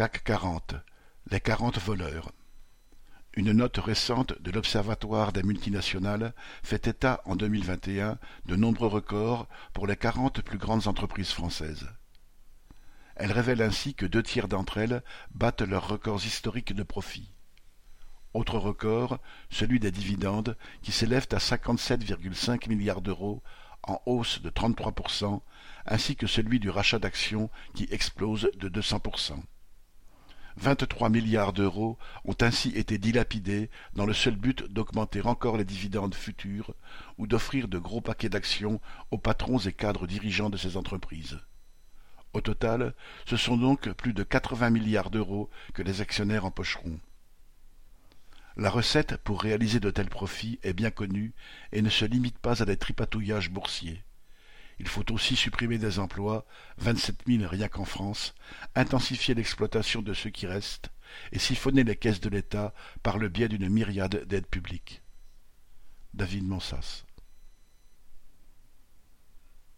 CAC 40, les quarante voleurs. Une note récente de l'Observatoire des multinationales fait état en 2021 de nombreux records pour les quarante plus grandes entreprises françaises. Elle révèle ainsi que deux tiers d'entre elles battent leurs records historiques de profit. Autre record, celui des dividendes qui s'élèvent à 57,5 milliards d'euros en hausse de 33%, ainsi que celui du rachat d'actions qui explose de 200%. 23 milliards d'euros ont ainsi été dilapidés dans le seul but d'augmenter encore les dividendes futurs ou d'offrir de gros paquets d'actions aux patrons et cadres dirigeants de ces entreprises. Au total, ce sont donc plus de 80 milliards d'euros que les actionnaires empocheront. La recette pour réaliser de tels profits est bien connue et ne se limite pas à des tripatouillages boursiers. Il faut aussi supprimer des emplois, vingt-sept mille rien qu'en France, intensifier l'exploitation de ceux qui restent et siphonner les caisses de l'État par le biais d'une myriade d'aides publiques. David Mansas